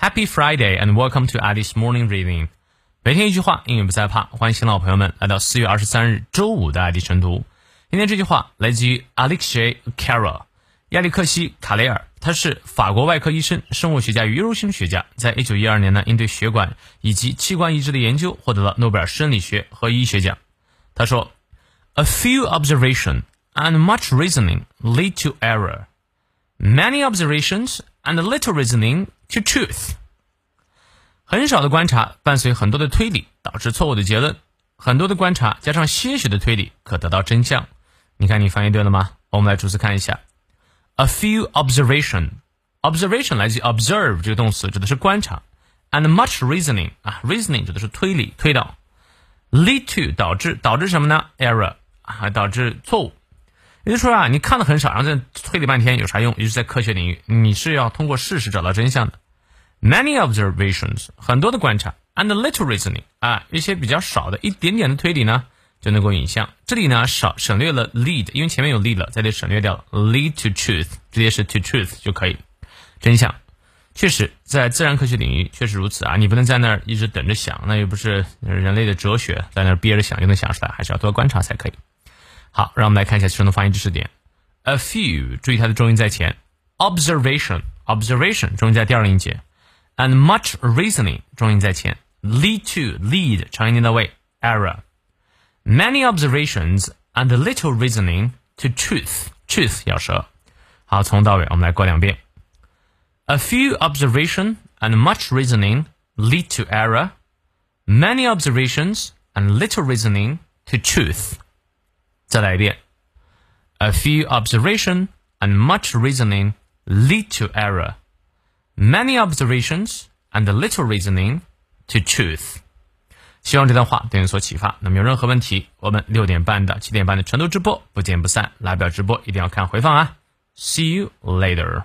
Happy Friday and welcome to Alice Morning Reading。每天一句话，英语不再怕。欢迎新老朋友们来到四月二十三日周五的爱迪晨读。今天这句话来自于 Alexis Carrel，亚历克西·卡雷尔，他是法国外科医生、生物学家与优生学家。在一九一二年呢，因对血管以及器官移植的研究获得了诺贝尔生理学和医学奖。他说：“A few observation and much reasoning lead to error. Many observations and little reasoning to truth.” 很少的观察伴随很多的推理，导致错误的结论；很多的观察加上些许的推理，可得到真相。你看，你翻译对了吗？我们来逐词看一下。A few observation，observation 来自于 observe 这个动词，指的是观察；and much reasoning 啊，reasoning 指的是推理、推导；lead to 导致导致什么呢？error 啊，导致错误。也就是说啊，你看的很少，然后再推理半天有啥用？也就是在科学领域，你是要通过事实找到真相的。Many observations，很多的观察，and little reasoning，啊，一些比较少的一点点的推理呢，就能够引向。这里呢少省略了 lead，因为前面有 lead 了，这里省略掉 lead to truth，直接是 to truth 就可以。真相，确实在自然科学领域确实如此啊，你不能在那儿一直等着想，那又不是人类的哲学，在那儿憋着想就能想出来，还是要多观察才可以。好，让我们来看一下其中的发音知识点。A few，注意它的重音在前；observation，observation 重音在第二音节。and much reasoning 重音在前，lead to lead 长音念到位，error。Many observations and little reasoning to truth truth 咬舌。好，从到尾我们来过两遍。A few observation and much reasoning lead to error. Many observations and little reasoning to truth. 再来一遍：A few observation and much reasoning lead to error. Many observations and little reasoning to truth. 希望这段话对你所启发。那么有任何问题，我们六点半到七点半的晨读直播不见不散。来表直播一定要看回放啊！See you later.